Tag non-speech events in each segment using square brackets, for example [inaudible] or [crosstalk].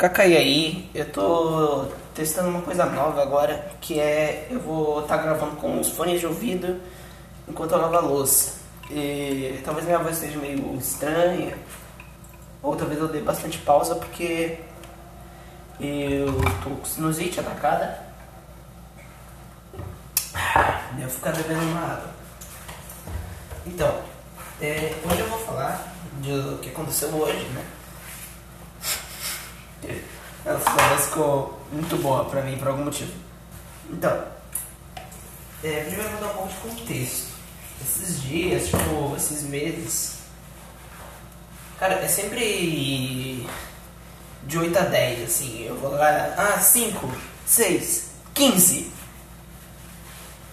Cacai aí, eu tô testando uma coisa nova agora, que é eu vou estar tá gravando com os fones de ouvido enquanto eu lavo a louça. E talvez minha voz seja meio estranha, ou talvez eu dê bastante pausa porque eu tô com sinusite atacada. Devo ficar bebendo uma água. Então, é, hoje eu vou falar do que aconteceu hoje, né? Essa voz ficou muito boa pra mim, por algum motivo. Então, é, primeiro vou dar um pouco de contexto. Esses dias, tipo, esses meses. Cara, é sempre de 8 a 10, assim. Eu vou lá, ah, 5, 6, 15.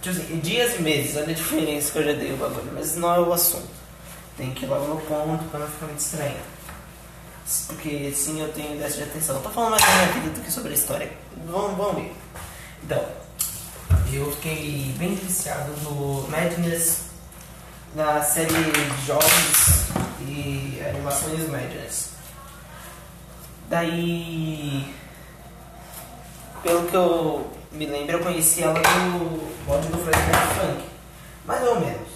Tipo assim, dias e meses, olha a diferença que eu já dei o bagulho, mas não é o assunto. Tem que ir logo no ponto pra não ficar muito estranho. Porque sim, eu tenho déficit de atenção. Eu tô falando mais da minha vida do que sobre a história. Vamos, vamos ver. Então, eu fiquei bem viciado no Madness, na série de jogos e animações Madness. Daí, pelo que eu me lembro, eu conheci ela do mod do Fred Funk. Mais ou menos.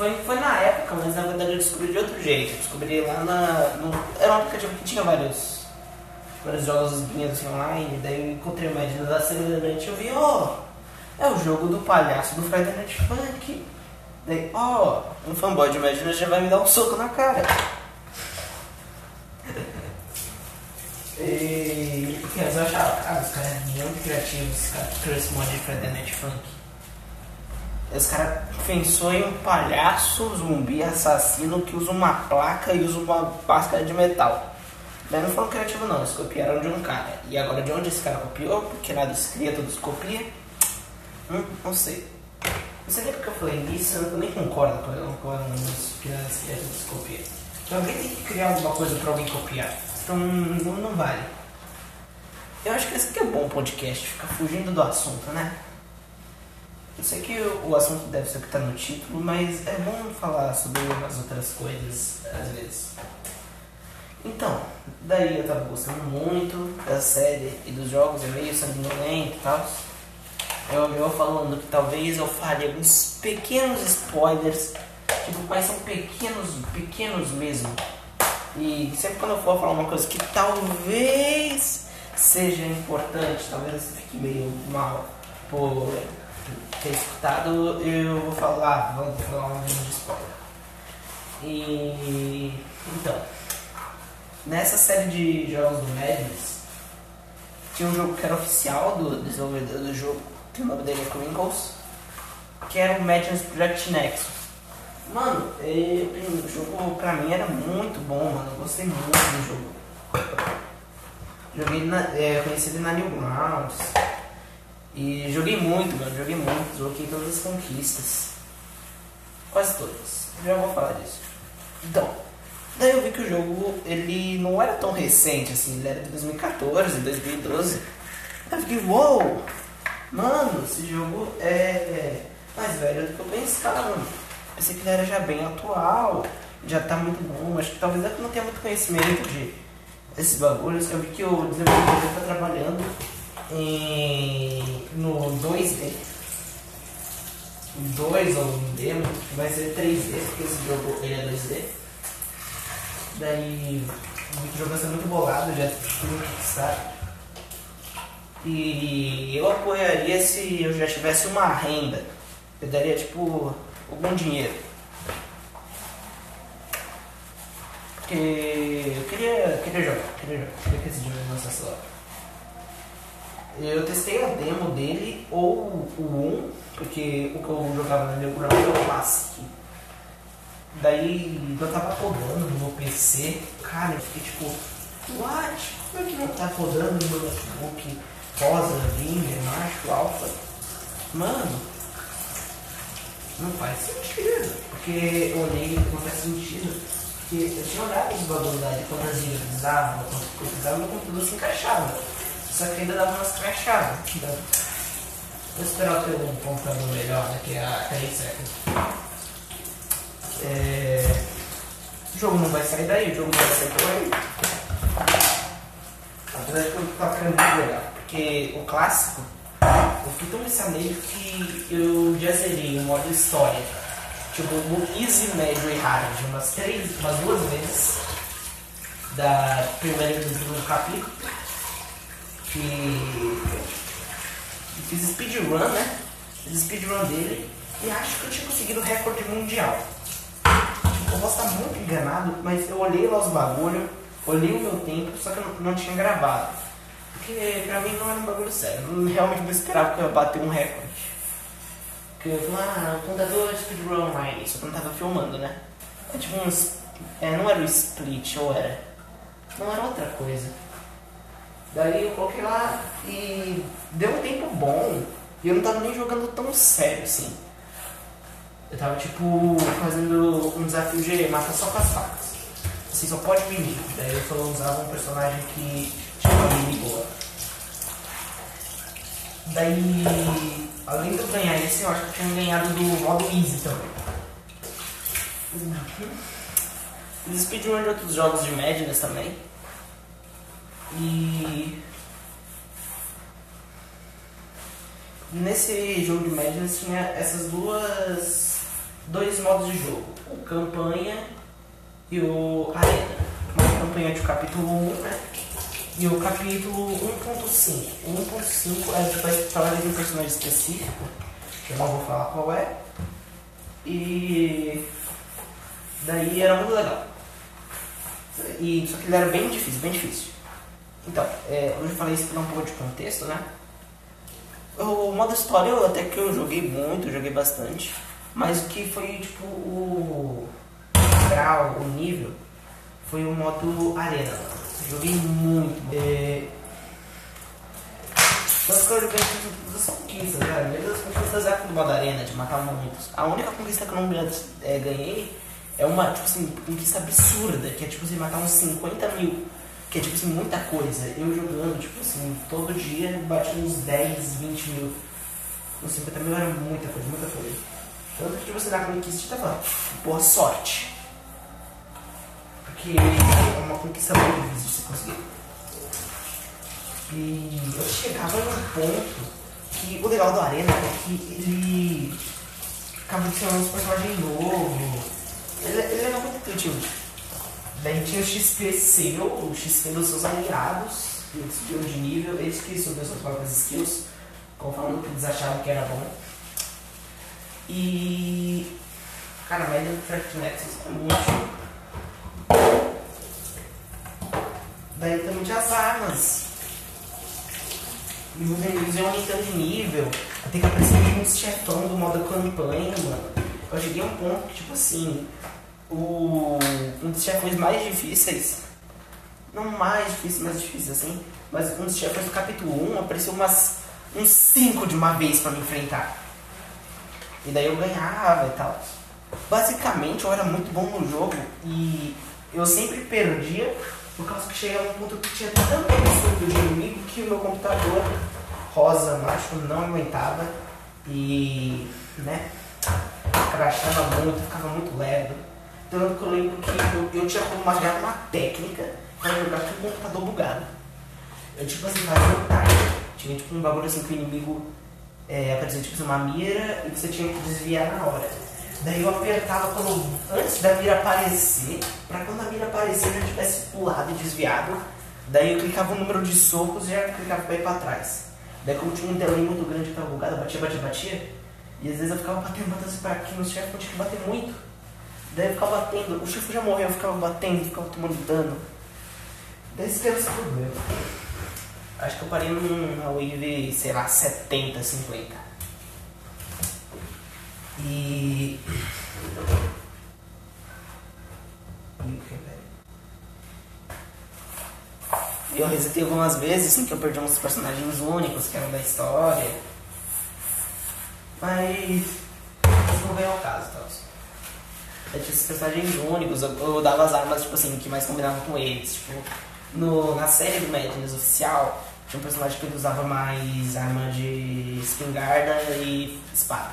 Foi, foi na época, mas na verdade eu descobri de outro jeito. Eu descobri lá na. No, era um aplicativo que tinha vários, vários jogos assim, online. Daí eu encontrei uma ideia da Celebrante e eu vi, ó, oh, é o jogo do palhaço do Friday Night Funk. Daí, ó, oh, um fanboy de Imagina já vai me dar um soco na cara. [laughs] e, porque eu achava, cara, os caras eram muito criativos, os caras esse mod de Friday Night Funk. Os caras pensou em um palhaço zumbi assassino que usa uma placa e usa uma máscara de metal. Mas não foram criativos não, eles copiaram de um cara. E agora de onde esse cara copiou? Porque nada se cria, tudo se copia. Hum, não sei. Não sei nem porque eu falei nisso, eu nem concordo com eu concordo nisso, que nada se cria, tudo se copia. Então alguém tem que criar alguma coisa pra alguém copiar. Então não, não vale. Eu acho que esse aqui é um bom podcast, ficar fugindo do assunto, né? Eu sei que o assunto deve ser o que está no título, mas é bom falar sobre umas outras coisas às vezes. Então, daí eu tava gostando muito da série e dos jogos, é meio sanguinolento e tal. Eu, eu falando que talvez eu fale alguns pequenos spoilers, tipo, mas são pequenos, pequenos mesmo. E sempre quando eu for falar uma coisa que talvez seja importante, talvez você fique meio mal por ter escutado, eu vou falar, vou falar um de spoiler. E então, nessa série de jogos do Madness, tinha um jogo que era oficial do desenvolvedor do jogo, que o nome dele é Crinkles, que era o Madness Project Nexus. Mano, o jogo pra mim era muito bom, mano. Eu gostei muito do jogo. Joguei na, é, conheci ele na Newgrounds. E joguei muito, mano, joguei muito, joguei todas as conquistas. Quase todas. Já vou falar disso. Então, daí eu vi que o jogo ele não era tão recente assim, ele era de 2014, 2012. Eu fiquei, uou! Wow, mano, esse jogo é mais velho do que eu pensava. Pensei que ele era já bem atual, já tá muito bom. Acho que talvez eu não tenha muito conhecimento de esses bagulhos. Eu vi que o desenvolvedor está trabalhando em, no 2D. 2 ou um demo, vai ser 3D, porque esse jogo ele é 2D. Daí o jogo vai ser muito bolado, já no Kickstarter. E eu apoiaria se eu já tivesse uma renda. Eu daria tipo algum dinheiro. Porque eu queria, queria jogar, queria jogar, queria que esse jogo lançasse logo. Eu testei a demo dele, ou o 1, porque o que eu jogava meu Ground é o Classic. Daí eu tava rodando no meu PC, cara, eu fiquei tipo, what? Como é que não tá rodando no meu notebook rosa, gamer, macho, alfa? Mano, não faz sentido. Porque eu olhei não faz sentido. Porque eu tinha olhado os bagulhos de quantas ilhas precisavam, quanto eu precisava, meu computador se encaixava. Só que ainda dava umas crachadas. Vou esperar ter um computador melhor daqui a 3 séculos. É... O jogo não vai sair daí, o jogo vai sair por aí. Apesar de que eu tava querendo jogar. Porque o clássico, eu fui tão viciado nele que eu já zerei o modo história. Tipo, no easy, médio e hard, umas três, umas duas vezes. Da primeira e do segundo capítulo. Que. Fiz speedrun, né? Fiz speedrun dele. E acho que eu tinha conseguido o recorde mundial. Eu posso estar muito enganado, mas eu olhei lá os bagulho, olhei o meu tempo, só que eu não, não tinha gravado. Porque pra mim não era um bagulho sério. Eu realmente não esperava que eu ia bater um recorde. Porque eu falei, ah, o contador speedrun mais. Só que eu não tava filmando, né? É tipo uns. É, não era o split, ou era? Não era outra coisa. Daí eu coloquei lá e deu um tempo bom. E eu não tava nem jogando tão sério assim. Eu tava tipo fazendo um desafio de matar só com as facas. Assim, só pode inimigo. Daí eu só usava um personagem que tinha uma mini boa. Daí, além de eu ganhar esse, eu acho que eu tinha ganhado do modo easy também. Fiz speedrun de outros jogos de Madness também. E nesse jogo de Madness tinha essas duas dois modos de jogo, o campanha e o arena. Uma campanha de capítulo 1, né? E o capítulo 1.5. O 1.5 a gente vai falar de um personagem específico, que eu não vou falar qual é. E daí era muito legal. E, só que ele era bem difícil, bem difícil. Então, é, eu já falei isso para um pouco de contexto, né? O modo história até que eu joguei muito, joguei bastante. Mas o que foi tipo o grau, o nível, foi o modo arena. Joguei muito. É... Tanto que eu joguei todas as conquistas, cara. Mesmo as conquistas é do modo arena, de matar muitos. A única conquista que eu não é, ganhei é uma, tipo assim, conquista absurda, que é tipo assim, matar uns 50 mil. Que é tipo assim, muita coisa. Eu jogando, tipo assim, todo dia bati uns 10, 20 mil. Uns 50 mil era muita coisa, muita coisa. Tanto que você na conquista tava boa sorte. Porque é uma conquista muito difícil de você conseguir. E eu chegava num ponto que o legal do Arena é que ele acaba adicionando uns personagens novos. Ele, ele era muito intuitivo. Daí tinha o XP seu, o XP dos seus aliados, e o skill de nível, eles que subiam suas próprias skills, conforme que eles achavam que era bom. E. Cara, a média do Track Nexus é muito. Daí também tinha as armas. E os inimigos iam aumentando de nível. Até que apareceu uns chefão do modo campanha, mano. Eu cheguei a um ponto que, tipo assim, o, um dos chefões mais difíceis, não mais difícil, mais difícil assim, mas um dos chefões do capítulo 1 apareceu umas, uns 5 de uma vez para me enfrentar. E daí eu ganhava e tal. Basicamente eu era muito bom no jogo e eu sempre perdia por causa que chegava um ponto que tinha tanto estudo de inimigo que o meu computador rosa macho não aguentava e né crachava muito, ficava muito leve. Tanto que eu lembro que eu, eu tinha como uma, uma técnica para jogar com o computador bugado. Eu tipo assim, fazia um time. Tinha tipo um bagulho assim que o inimigo é, aparecia tipo uma mira e você tinha que desviar na hora. Daí eu apertava quando, antes da mira aparecer, pra quando a mira aparecer eu tivesse pulado e desviado. Daí eu clicava o número de socos e já clicava pra ir pra trás. Daí como tinha um delay muito grande que tava bugado, batia, batia, batia. E às vezes eu ficava batendo, batendo assim pra aqui no chefe, eu tinha que bater muito. Daí eu ficava batendo, o chefe já morreu, eu ficava batendo, ficava tomando dano. Daí esse teve esse problema. Acho que eu parei numa wave, sei lá, 70, 50. E. Eu resetei algumas vezes, assim, que eu perdi uns personagens únicos que eram da história. Mas. Mas não veio ao caso, tal. Eu tinha esses personagens únicos, eu, eu dava as armas, tipo assim, que mais combinavam com eles. Tipo, no, na série do Madness oficial, tinha um personagem que ele usava mais arma de espingarda e espada.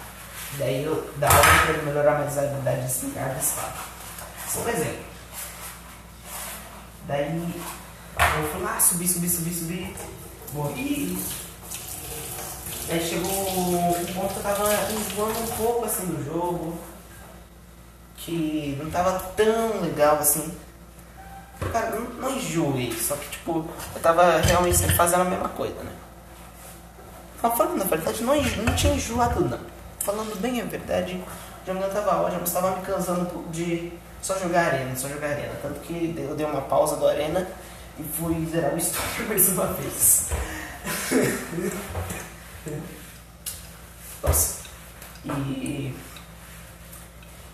Daí eu dava pra ele melhorar mais a habilidade de espingarda e espada. Só um exemplo. Daí Eu fui lá, subi, subi, subi, subi. Morri. Aí chegou um ponto que eu tava enjoando um pouco assim do jogo. Que não tava tão legal assim. Cara, não, não enjoei, só que tipo, eu tava realmente sempre fazendo a mesma coisa, né? Falando a verdade, não, não tinha enjoado não. Falando bem a verdade, já não tava ótimo, mas tava me cansando de só jogar arena, só jogar arena. Tanto que eu dei uma pausa do arena e fui zerar o história [laughs] mais uma vez. [laughs] Nossa. E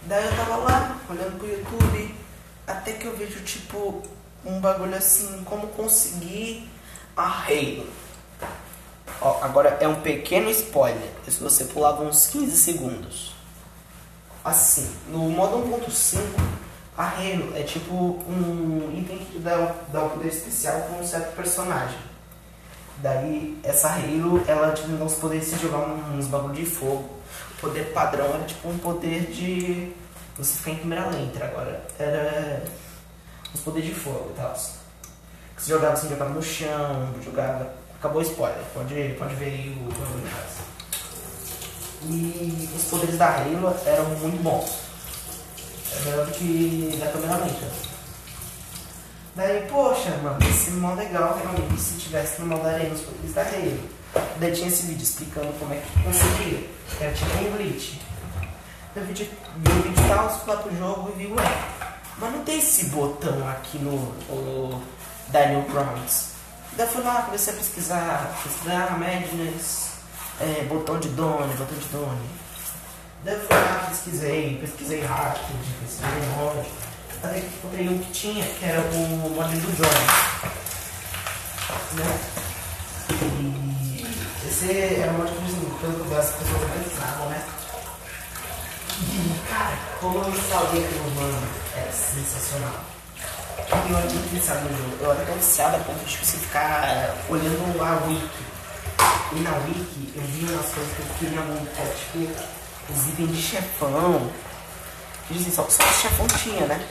daí eu tava lá, olhando pro YouTube, até que eu vejo tipo um bagulho assim, como conseguir a Halo. Ó, agora é um pequeno spoiler, se você pulava uns 15 segundos. Assim, no modo 1.5, a Halo é tipo um item que dá, dá um poder especial com um certo personagem. Daí, essa Halo, ela tipo, dá os poderes de jogar uns bagulho de fogo. Poder padrão era tipo um poder de. Você ficar em câmera lenta agora. Era os poderes de fogo e tal. Você jogava assim, jogava no chão, jogava Acabou o spoiler, pode, pode ver aí o E os poderes da Halo eram muito bons. Era melhor do que da câmera lenta. Daí, poxa, mano, esse é legal realmente se tivesse no modo arena os poderes da Halo. Daí tinha esse vídeo explicando como é que conseguia. Era tipo um glitch. Eu vi, vi o vídeo tal, fui lá pro jogo e vi, ué, mas não tem esse botão aqui no, no Daniel Grounds. Daí fui lá, comecei a pesquisar, pesquisar Madness, é, botão de Done, botão de Done. Daí fui lá, pesquisei, pesquisei rápido, pesquisei mod. Até que encontrei um que tinha, que era o mod do Johnny. Né? E esse era um mod que, assim, pelo que eu vi, as pessoas mais usavam, né? E, cara, como eu instalei aquilo, mano, é sensacional. Eu era muito viciado no jogo. Eu era tão viciado a ponto de você ficar olhando a wiki. E na wiki eu vi umas coisas que eu queria muito, é, tipo, os itens de chefão. Dizem, só, só o chefão tinha, né?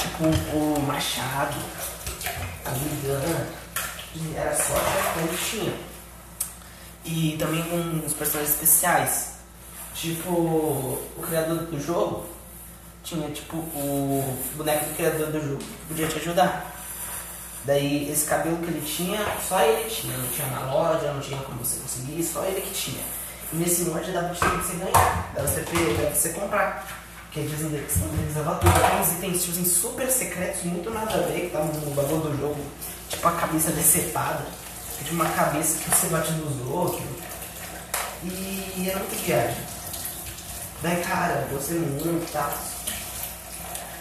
Tipo, o machado, a ligana. Era só o chefão que tinha. E também com os personagens especiais. Tipo, o criador do jogo tinha tipo o boneco do criador do jogo que podia te ajudar. Daí esse cabelo que ele tinha, só ele tinha, não tinha na loja, não tinha como você conseguir, só ele que tinha. E nesse mod dava pra você ganhar, dava você, dava você comprar. Porque eles indexavam tudo. Uns itens tipo, assim, super secretos, muito nada a ver, que estavam no bagulho do jogo, tipo a cabeça decepada, tipo uma cabeça que você bate nos outros. E era muito viagem. Daí, cara, você muito tal.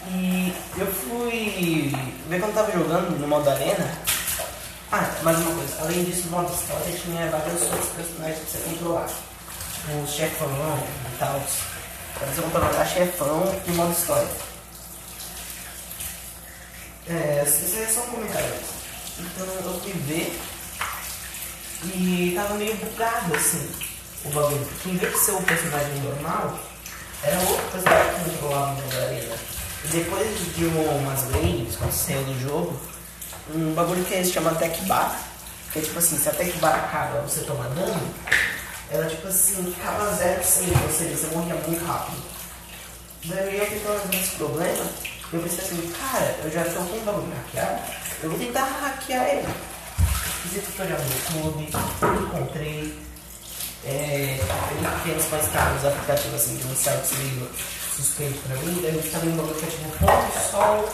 E eu fui ver quando tava jogando no modo arena. Ah, mais uma coisa, além disso no modo história tinha vários outros personagens pra você controlar. Tipo chefão e tal. Pra você controlar chefão e modo história. É, isso é só um comentário. Então eu fui ver e tava meio bugado assim o bagulho. Em vez de ser o personagem normal, era outro personagem que controlava modo arena. Depois de umas lanes, quando saiu do jogo, um bagulho que se chama Tech Bar, que é tipo assim, se a Tech Bar acaba você toma dano, ela tipo assim, acaba zero sempre, ou seja, você morria muito rápido. Daí eu fiquei esse problema, eu pensei assim, cara, eu já tô com um bagulho hackeado, eu vou tentar hackear ele. Fiz tutorial no YouTube, encontrei, é, ele tem os mais caros aplicativos assim, de um site meio suspeito pra mim, daí eu também um aplicativo Ponto Sol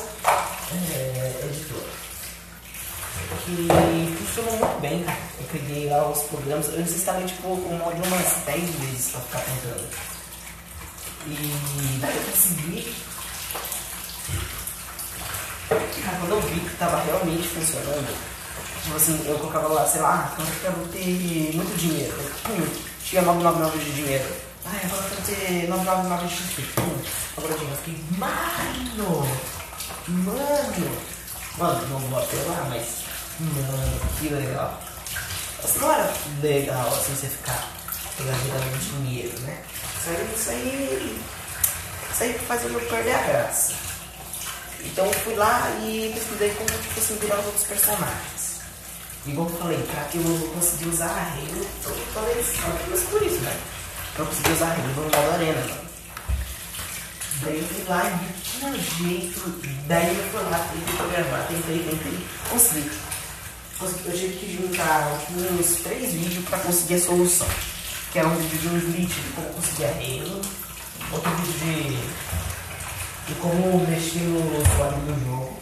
é, Editor. Que funcionou muito bem, cara. Eu peguei lá os programas, eu instalei tipo o mod umas 10 vezes pra ficar tentando. E daí eu consegui. Cara, quando eu vi que tava realmente funcionando, tipo assim, eu colocava lá, sei lá, quando eu quero ter muito dinheiro, pum, tinha 999 de dinheiro. Ai, agora eu quero ter 999 de XP. Pum, agora eu fiquei, mano, mano, mano, não vou apelar, mas, mano, que legal. Assim, não era legal assim você ficar pegando dinheiro, né? Isso aí, isso aí, isso aí fazendo perder a graça. Então eu fui lá e pesquisei como assim, virar os outros personagens. Igual eu falei, pra que eu conseguir usar a Halo, eu falei só por isso, né? Pra eu conseguir usar a Halo no modo arena, mano. Daí eu fui lá e tinha jeito. Daí eu fui lá, tentei programar, tentei, tentei, consegui. consegui. Eu tive que juntar uns três vídeos pra conseguir a solução. Que era um vídeo de um glitch de como conseguir Halo, outro vídeo de de como mexer no usuário do jogo.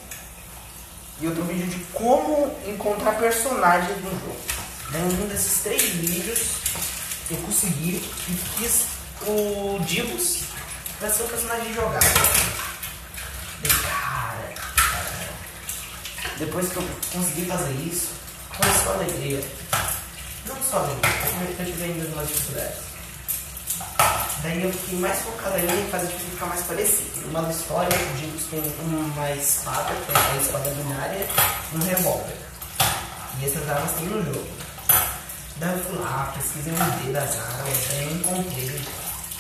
E outro vídeo de como encontrar personagens no jogo. Daí um desses três vídeos eu consegui e fiz o Divos para ser o personagem jogado. Cara, cara, depois que eu consegui fazer isso, foi só alegria. Não só alegria, eu tive ainda umas dificuldades. Daí eu fiquei mais focado em fazer tudo ficar mais parecido. Uma história, digo que tem uma espada, que é a espada binária, e um revólver. E essas armas tem no jogo. Daí eu fui lá, pesquisei um D das armas, daí eu encontrei.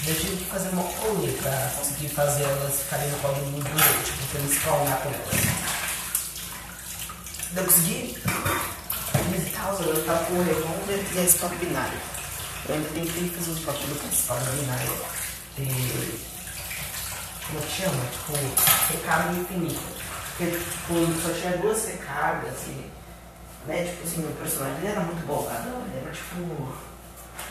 Eu tive que fazer uma rolê pra conseguir fazer elas ficarem no código do jogo, tipo, pra eles spawnar com elas. Daí eu consegui. E tal, eu tava com o revólver e a espada binária. Eu tentei fazer os bagulho com espada binária. E... Como é que chama? Tipo, recarga infinita. Porque, tipo, só tinha duas recargas e. Né, tipo assim, meu personagem era muito bolado. Ele era, tipo,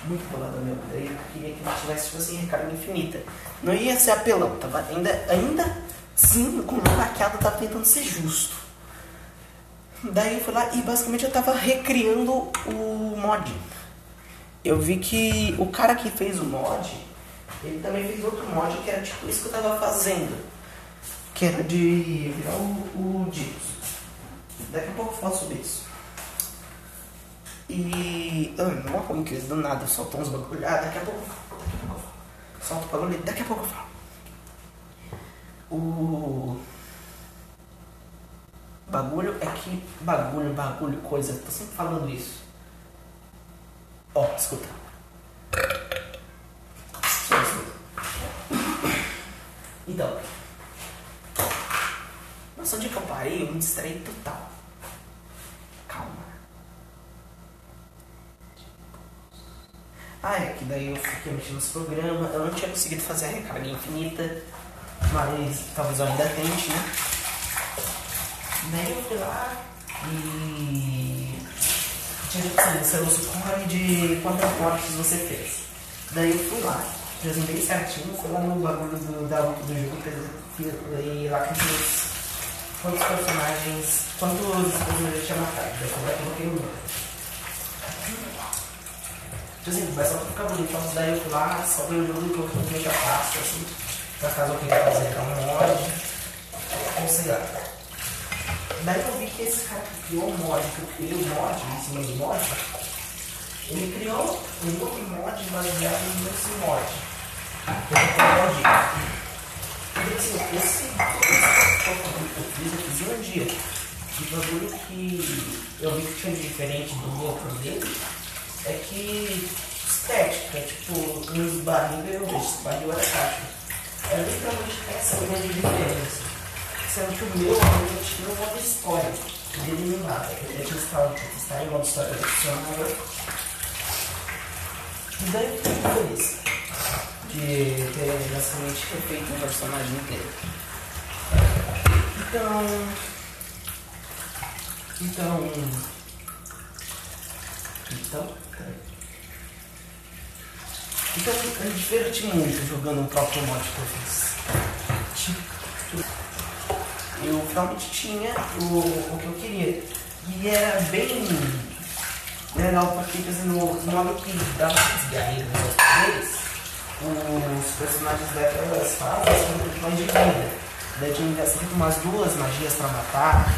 muito bolado meu. Daí eu queria que ele tivesse, tipo assim, recarga infinita. Não ia ser apelão, tava ainda, ainda sim, com uma hackeada, tava tentando ser justo. Daí eu fui lá e basicamente eu tava recriando o mod eu vi que o cara que fez o mod, ele também fez outro mod que era tipo isso que eu tava fazendo. Que era de virar o, o Dicos. Daqui a pouco eu falo sobre isso. E. Ah, não é ruim que eles do nada soltam uns bagulho. Ah, daqui a pouco eu falo. Daqui a pouco eu falo. Solta o bagulho, daqui a pouco eu falo. O. Bagulho é que. Bagulho, bagulho, coisa. Tô sempre falando isso. Ó, oh, escuta. Só escuta. Então. Nossa, onde que eu parei? Eu me distraí total. Calma. Ah, é que daí eu fiquei mexendo nesse programa. Eu não tinha conseguido fazer a recarga infinita. Mas talvez eu ainda tente, né? Daí eu fui lá e você usa o core de quantas mortes você fez. Daí eu fui lá, apresentei certinho, fui lá no bagulho do, da do jogo, e lá que eu quantos personagens, quantos personagens tinha matado. Daí eu coloquei o número. Tipo assim, vai só pra ficar bonito. Então, daí eu fui lá, só o jogo e coloquei um de pasta, assim, pra caso eu queira fazer um mod, ou sei lá. Daí eu vi que esse cara que criou o mod, que eu criei o mod em cima do mod, ele criou um outro mod baseado nesse mod. Que é o mod. E assim, esse, esse que eu fiz, eu fiz um dia. E o bagulho que eu vi que tinha diferente do outro dele é que estética, tipo, nos barris eu vejo, barril era caixa. É literalmente essa grande diferença. Sendo que o meu, eu tinha um modo história. Dele não dá. Eu tinha instalado, está em modo história adicional. E daí eu fiquei feliz de ter basicamente refeito um personagem inteiro. Então. Então. Então. Então eu me diverti muito jogando o próprio mod que eu fiz. Tipo eu realmente tinha o, o que eu queria. E era bem legal porque, no, no modo que dava desgarreiro deles, os personagens daquelas fases um pouco mais de vida. Daí tinha sempre umas duas magias pra matar,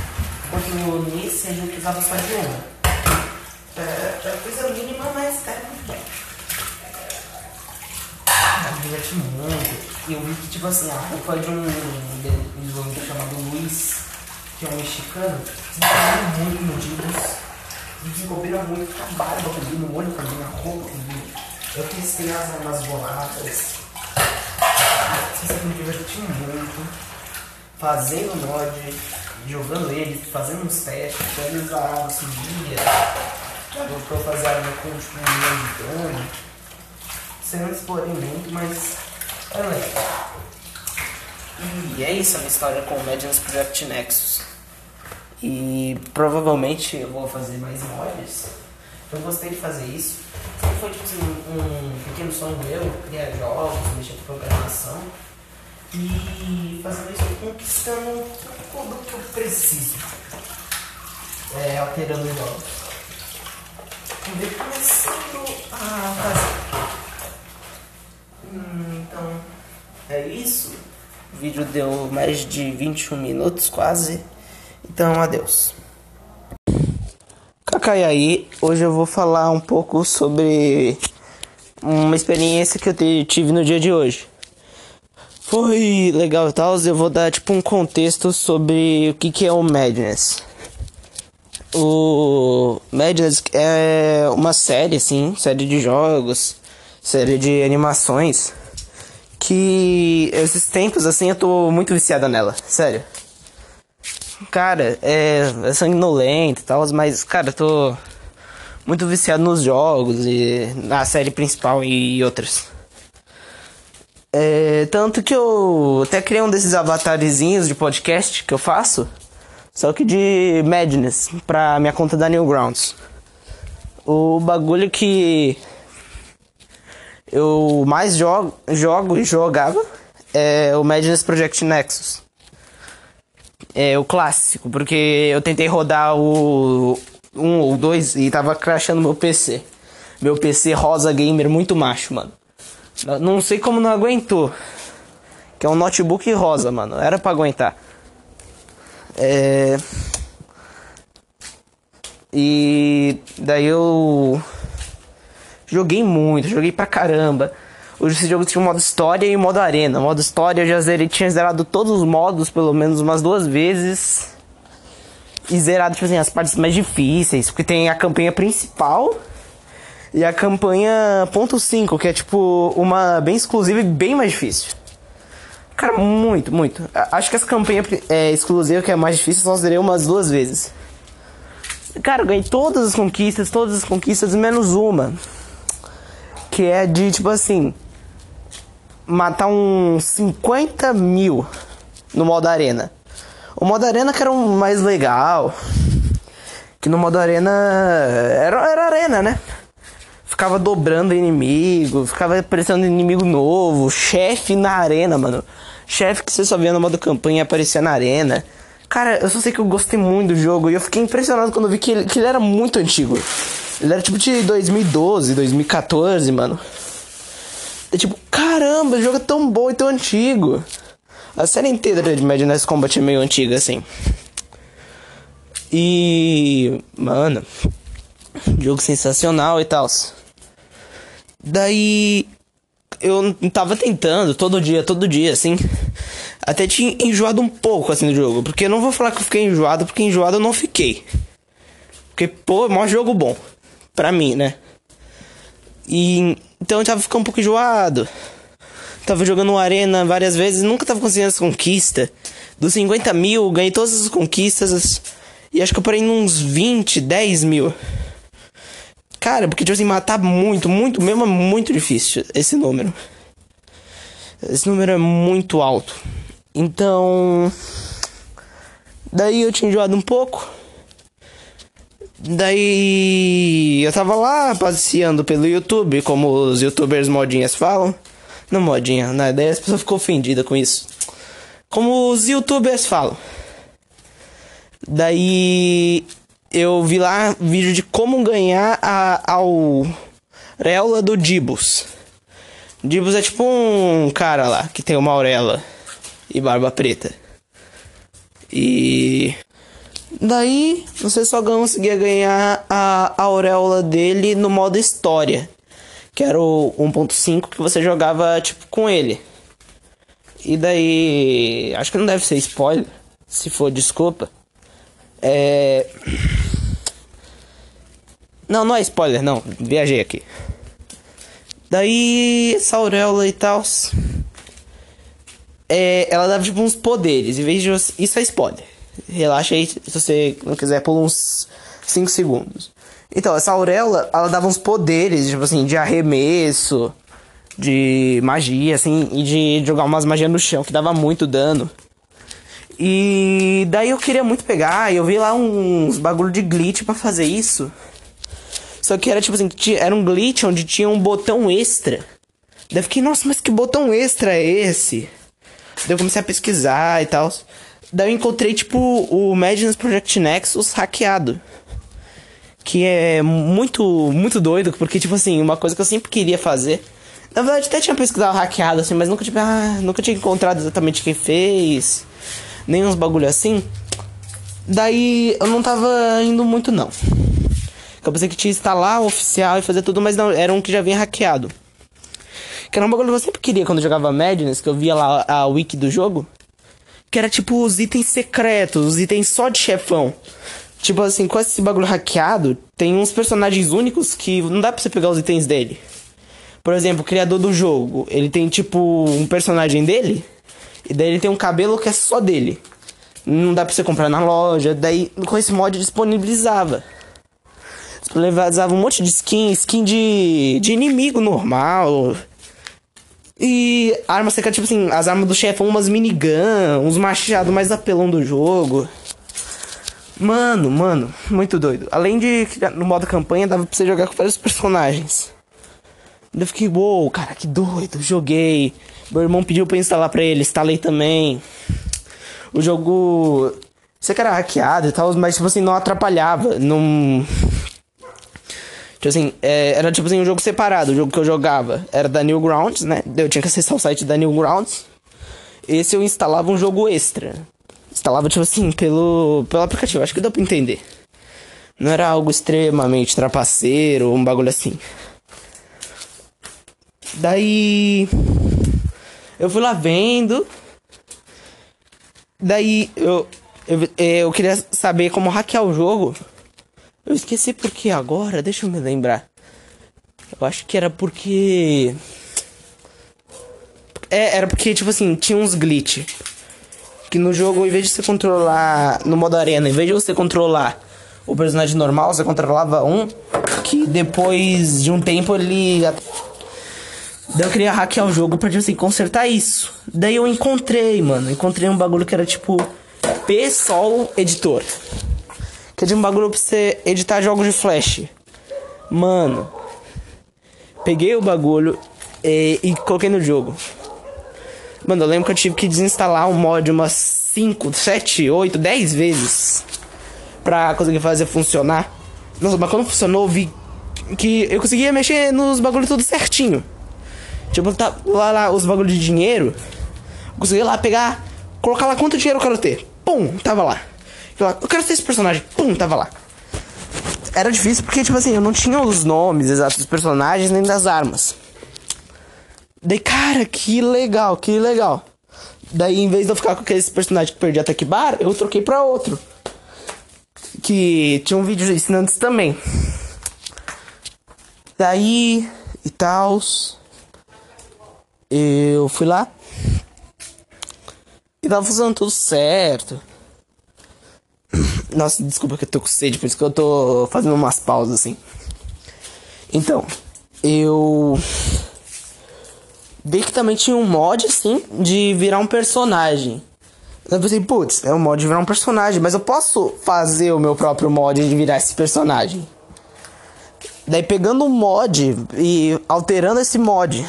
enquanto nesse a gente usava só de uma. Era é, é coisa mínima, mas era muito bem. Me diverti muito. Eu vi que, tipo assim, a roupa de um desenvolvedor chamado Luiz, que é um mexicano, desenvolveram muito no Divos. Desenvolveram muito, acabaram combina o olho combina, a roupa combina. Eu testei as armas boladas. Você me diverti muito. fazendo mod, jogando ele, fazendo uns testes, atualizava, subia, voltou a fazer a conta com um milhão de dano. Sem não explorei muito, mas é. E é isso a minha história com o Madness Project Nexus. E provavelmente eu vou fazer mais mods. Eu gostei de fazer isso. Sempre foi tipo assim, um, pequeno sonho meu, criar jogos, mexer com programação. E fazendo isso, conquistando tudo que eu preciso. É, alterando jogos. Ver começando a fazer. Hum, então, é isso. O vídeo deu mais de 21 minutos quase. Então, adeus. Kakai aí, hoje eu vou falar um pouco sobre uma experiência que eu tive no dia de hoje. Foi legal e tal, eu vou dar tipo um contexto sobre o que, que é o Madness. O Madness é uma série, assim, série de jogos, série de animações que esses tempos assim eu tô muito viciada nela, sério. Cara, é, é sanguinolento e tal, mas cara, eu tô muito viciado nos jogos e na série principal e outras. É, tanto que eu até criei um desses avatarzinhos de podcast que eu faço, só que de Madness, pra minha conta da Newgrounds. O bagulho que eu mais jogo, jogo e jogava é o Madness Project Nexus. É o clássico, porque eu tentei rodar o 1 um ou 2 e tava crashando meu PC. Meu PC rosa gamer muito macho, mano. Não sei como não aguentou. Que é um notebook rosa, mano. Era para aguentar. É... E daí eu Joguei muito, joguei pra caramba. Hoje esse jogo tinha um modo história e um modo arena. O modo história eu já zerei, tinha zerado todos os modos, pelo menos umas duas vezes. E zerado, tipo assim, as partes mais difíceis. Porque tem a campanha principal e a campanha ponto .5, que é tipo uma bem exclusiva e bem mais difícil. Cara, muito, muito. Acho que essa campanha é, exclusiva, que é mais difícil, só zerei umas duas vezes. Cara, ganhei todas as conquistas, todas as conquistas, menos uma que é de tipo assim matar uns 50 mil no modo arena. O modo arena que era o um mais legal. Que no modo arena era, era arena, né? Ficava dobrando inimigo, ficava aparecendo inimigo novo, chefe na arena, mano. Chefe que você só via no modo campanha aparecia na arena. Cara, eu só sei que eu gostei muito do jogo e eu fiquei impressionado quando vi que ele, que ele era muito antigo. Ele era tipo de 2012, 2014, mano. É tipo, caramba, o jogo é tão bom e tão antigo. A série inteira de Madness Combat é meio antiga, assim. E. Mano. Jogo sensacional e tal. Daí. Eu tava tentando todo dia, todo dia, assim. Até tinha enjoado um pouco, assim, do jogo. Porque eu não vou falar que eu fiquei enjoado, porque enjoado eu não fiquei. Porque, pô, é maior jogo bom pra mim, né? E então eu tava ficando um pouco enjoado. Tava jogando Arena várias vezes, nunca tava conseguindo essa conquista. Dos 50 mil, ganhei todas as conquistas. E acho que eu parei uns 20, 10 mil. Cara, porque, tipo assim, matar muito, muito, mesmo é muito difícil esse número. Esse número é muito alto. Então. Daí eu tinha enjoado um pouco. Daí eu tava lá passeando pelo YouTube, como os youtubers modinhas falam. Não modinha, na ideia as pessoas ficam ofendidas com isso. Como os youtubers falam. Daí eu vi lá vídeo de como ganhar a auréola do Dibus. Dibus é tipo um cara lá que tem uma auréola e barba preta. E Daí, você só conseguia ganhar a, auréola dele no modo história. Que era o 1.5 que você jogava, tipo, com ele. E daí... Acho que não deve ser spoiler. Se for, desculpa. É... Não, não é spoiler, não. Viajei aqui. Daí, essa auréola e tal... é, ela dava tipo uns poderes. Em vez de. Isso é spoiler. Relaxa aí se você não quiser por uns 5 segundos. Então, essa auréola, ela dava uns poderes, tipo assim, de arremesso, de magia, assim, e de jogar umas magias no chão, que dava muito dano. E daí eu queria muito pegar, e eu vi lá uns bagulho de glitch para fazer isso. Só que era tipo assim, era um glitch onde tinha um botão extra. Daí eu fiquei, nossa, mas que botão extra é esse? Daí eu comecei a pesquisar e tal. Daí eu encontrei, tipo, o Madness Project Nexus hackeado. Que é muito, muito doido, porque, tipo assim, uma coisa que eu sempre queria fazer. Na verdade, até tinha pesquisado hackeado, assim, mas nunca, tipo, ah, nunca tinha encontrado exatamente quem fez. Nem uns bagulho assim. Daí eu não tava indo muito, não. Eu pensei que tinha instalar o oficial e fazer tudo, mas não, era um que já vinha hackeado. Que era um bagulho que eu sempre queria quando eu jogava Madness, que eu via lá a wiki do jogo. Que era tipo os itens secretos, os itens só de chefão. Tipo assim, com esse bagulho hackeado, tem uns personagens únicos que não dá pra você pegar os itens dele. Por exemplo, o criador do jogo, ele tem tipo um personagem dele, e daí ele tem um cabelo que é só dele. Não dá pra você comprar na loja, daí com esse mod disponibilizava. Disponibilizava um monte de skin, skin de, de inimigo normal, e arma secreta, tipo assim, as armas do chefão, umas minigun, uns machados mais apelão do jogo. Mano, mano, muito doido. Além de que no modo campanha dava pra você jogar com vários personagens. Eu fiquei, uou, wow, cara, que doido. Joguei. Meu irmão pediu pra instalar pra ele, instalei também. O jogo. Sei que era hackeado e tal, mas tipo assim, não atrapalhava. Não. Tipo assim, é, era tipo assim um jogo separado. O jogo que eu jogava era da Newgrounds, né? Eu tinha que acessar o site da Newgrounds. Esse eu instalava um jogo extra. Instalava, tipo assim, pelo, pelo aplicativo. Acho que dá pra entender. Não era algo extremamente trapaceiro, um bagulho assim. Daí. Eu fui lá vendo. Daí eu, eu, eu queria saber como hackear o jogo. Eu esqueci porque agora, deixa eu me lembrar. Eu acho que era porque. É, era porque, tipo assim, tinha uns glitch. Que no jogo, em vez de você controlar. No modo arena, em vez de você controlar o personagem normal, você controlava um. Que depois de um tempo ele. Daí eu queria hackear o jogo pra, tipo assim, consertar isso. Daí eu encontrei, mano. Encontrei um bagulho que era tipo. PSOL Editor que é de um bagulho pra você editar jogos de flash. Mano, peguei o bagulho e, e coloquei no jogo. Mano, eu lembro que eu tive que desinstalar o mod umas 5, 7, 8, 10 vezes pra conseguir fazer funcionar. Nossa, mas quando funcionou, eu vi que eu conseguia mexer nos bagulhos tudo certinho. Tipo, tá lá, lá os bagulhos de dinheiro. Consegui lá pegar, colocar lá quanto dinheiro eu quero ter. Pum, tava lá. Eu quero ter esse personagem. Pum, tava lá. Era difícil porque, tipo assim, eu não tinha os nomes exatos dos personagens nem das armas. Daí, cara, que legal, que legal. Daí, em vez de eu ficar com aqueles personagens que perdi até que bar, eu troquei pra outro. Que tinha um vídeo ensinando isso também. Daí, e tal. Eu fui lá. E tava fazendo tudo certo. Nossa, desculpa que eu tô com sede, por isso que eu tô fazendo umas pausas assim. Então, eu vi que também tinha um mod assim de virar um personagem. Eu pensei, putz, é um mod de virar um personagem, mas eu posso fazer o meu próprio mod de virar esse personagem. Daí pegando um mod e alterando esse mod.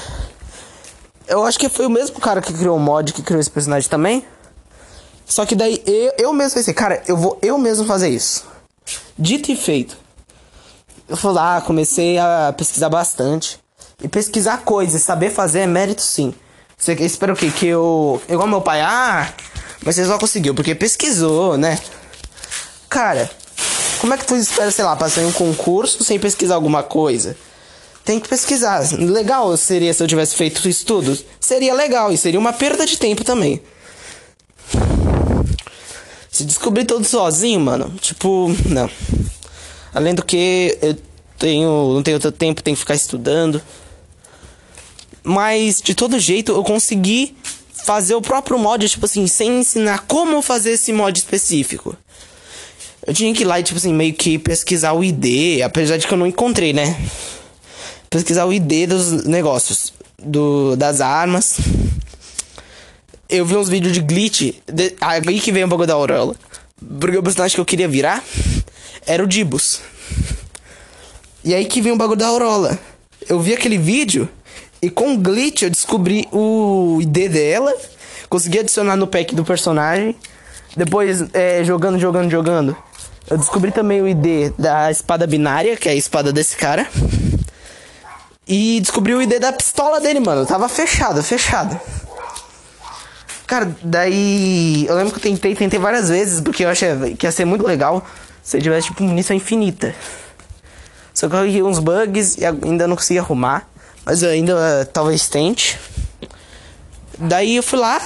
Eu acho que foi o mesmo cara que criou o mod que criou esse personagem também. Só que daí eu, eu mesmo pensei, cara, eu vou eu mesmo fazer isso. Dito e feito. Eu fui lá, comecei a pesquisar bastante. E pesquisar coisas, saber fazer é mérito sim. Você espera o quê? Que eu. Igual meu pai, ah, mas você só conseguiu, porque pesquisou, né? Cara, como é que tu espera, sei lá, passar em um concurso sem pesquisar alguma coisa? Tem que pesquisar. Legal seria se eu tivesse feito estudos? Seria legal e seria uma perda de tempo também. Se descobrir tudo sozinho, mano, tipo, não. Além do que eu tenho, não tenho tanto tempo, tenho que ficar estudando. Mas de todo jeito eu consegui fazer o próprio mod, tipo assim, sem ensinar como fazer esse mod específico. Eu tinha que ir lá e, tipo assim, meio que pesquisar o ID, apesar de que eu não encontrei, né? Pesquisar o ID dos negócios, do, das armas. Eu vi uns vídeos de glitch, de, aí que veio um pouco da Aurora. Porque o personagem que eu queria virar era o Dibus. E aí que vem o bagulho da Aurora. Eu vi aquele vídeo e com glitch eu descobri o ID dela. Consegui adicionar no pack do personagem. Depois, é, jogando, jogando, jogando. Eu descobri também o ID da espada binária, que é a espada desse cara. E descobri o ID da pistola dele, mano. Tava fechado, fechado. Cara, daí. Eu lembro que eu tentei, tentei várias vezes, porque eu achei que ia ser muito legal se eu tivesse, tipo, munição infinita. Só que eu vi uns bugs e ainda não consegui arrumar. Mas eu ainda uh, talvez tente. Daí eu fui lá,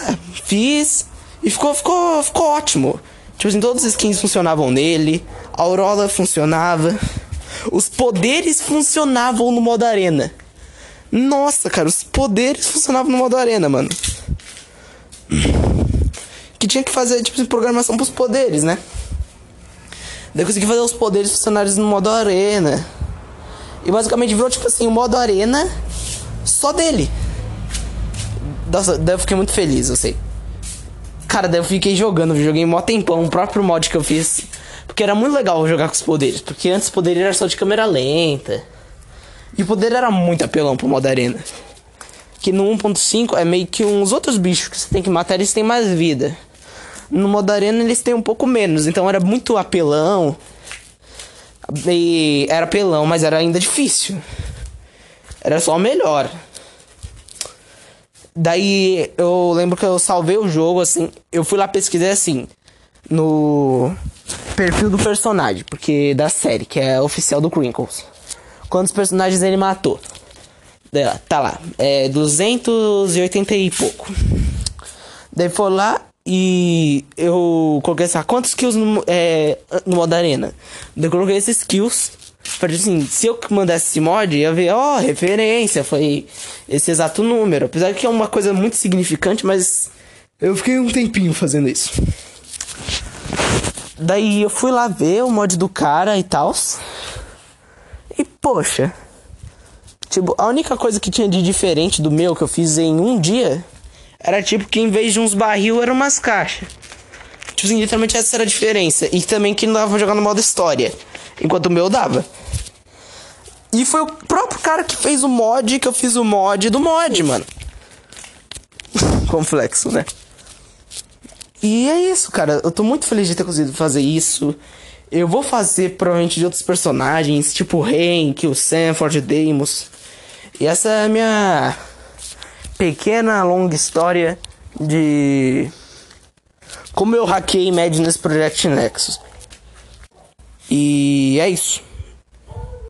fiz. E ficou, ficou, ficou ótimo. Tipo assim, todos os skins funcionavam nele. A Aurora funcionava. Os poderes funcionavam no modo arena. Nossa, cara, os poderes funcionavam no modo arena, mano. Que tinha que fazer, tipo, programação pros poderes, né? Daí consegui fazer os poderes funcionários no modo arena. E basicamente virou, tipo assim, o modo arena só dele. Nossa, daí eu fiquei muito feliz, eu sei. Cara, daí eu fiquei jogando, joguei mó tempão, o próprio mod que eu fiz. Porque era muito legal jogar com os poderes. Porque antes o poder era só de câmera lenta. E o poder era muito apelão pro modo arena. Que no 1.5 é meio que uns outros bichos que você tem que matar, eles têm mais vida. No modo arena eles têm um pouco menos, então era muito apelão. E era apelão, mas era ainda difícil. Era só melhor. Daí eu lembro que eu salvei o jogo assim, eu fui lá pesquisar assim no perfil do personagem, porque da série, que é oficial do Crinkles. Quantos personagens ele matou? Tá lá, é 280 e pouco. Daí foi lá e eu coloquei ah, quantos kills no, é, no modo arena? Daí eu coloquei esses kills. Falei assim, se eu mandasse esse mod, ia ver, ó, oh, referência, foi esse exato número. Apesar que é uma coisa muito significante, mas eu fiquei um tempinho fazendo isso. Daí eu fui lá ver o mod do cara e tal. E poxa. Tipo, a única coisa que tinha de diferente do meu que eu fiz em um dia era tipo que em vez de uns barril eram umas caixas. Tipo assim, literalmente essa era a diferença. E também que não dava pra jogar no modo história. Enquanto o meu dava. E foi o próprio cara que fez o mod que eu fiz o mod do mod, mano. [laughs] Complexo, né? E é isso, cara. Eu tô muito feliz de ter conseguido fazer isso. Eu vou fazer provavelmente de outros personagens, tipo o Hank, o Sanford, Deimos. E essa é a minha pequena, longa história de como eu hackei Madness Project Nexus. E é isso.